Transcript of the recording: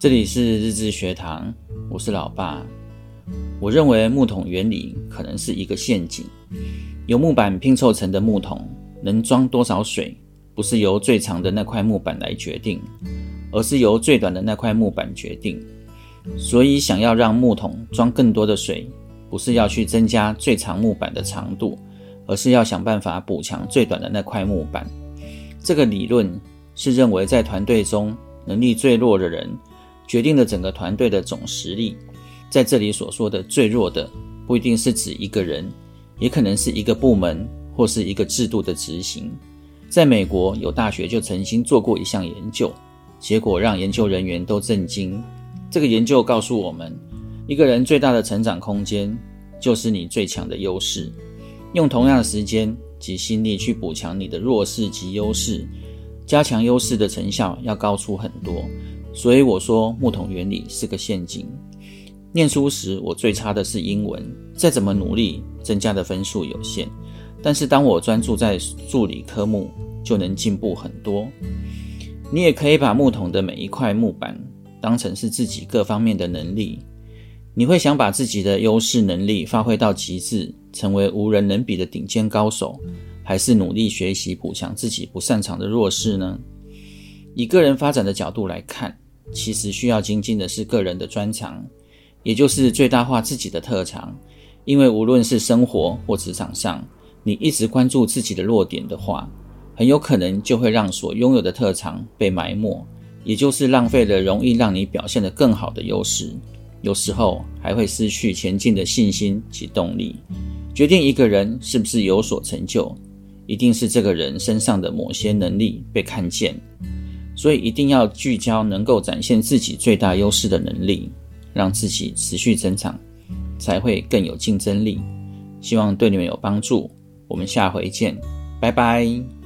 这里是日志学堂，我是老爸。我认为木桶原理可能是一个陷阱。由木板拼凑成的木桶能装多少水，不是由最长的那块木板来决定，而是由最短的那块木板决定。所以，想要让木桶装更多的水，不是要去增加最长木板的长度，而是要想办法补强最短的那块木板。这个理论是认为在团队中能力最弱的人。决定了整个团队的总实力。在这里所说的最弱的，不一定是指一个人，也可能是一个部门或是一个制度的执行。在美国，有大学就曾经做过一项研究，结果让研究人员都震惊。这个研究告诉我们，一个人最大的成长空间，就是你最强的优势。用同样的时间及心力去补强你的弱势及优势，加强优势的成效要高出很多。所以我说木桶原理是个陷阱。念书时我最差的是英文，再怎么努力增加的分数有限。但是当我专注在数理科目，就能进步很多。你也可以把木桶的每一块木板当成是自己各方面的能力。你会想把自己的优势能力发挥到极致，成为无人能比的顶尖高手，还是努力学习补强自己不擅长的弱势呢？以个人发展的角度来看，其实需要精进的是个人的专长，也就是最大化自己的特长。因为无论是生活或职场上，你一直关注自己的弱点的话，很有可能就会让所拥有的特长被埋没，也就是浪费了容易让你表现得更好的优势。有时候还会失去前进的信心及动力。决定一个人是不是有所成就，一定是这个人身上的某些能力被看见。所以一定要聚焦能够展现自己最大优势的能力，让自己持续增长，才会更有竞争力。希望对你们有帮助。我们下回见，拜拜。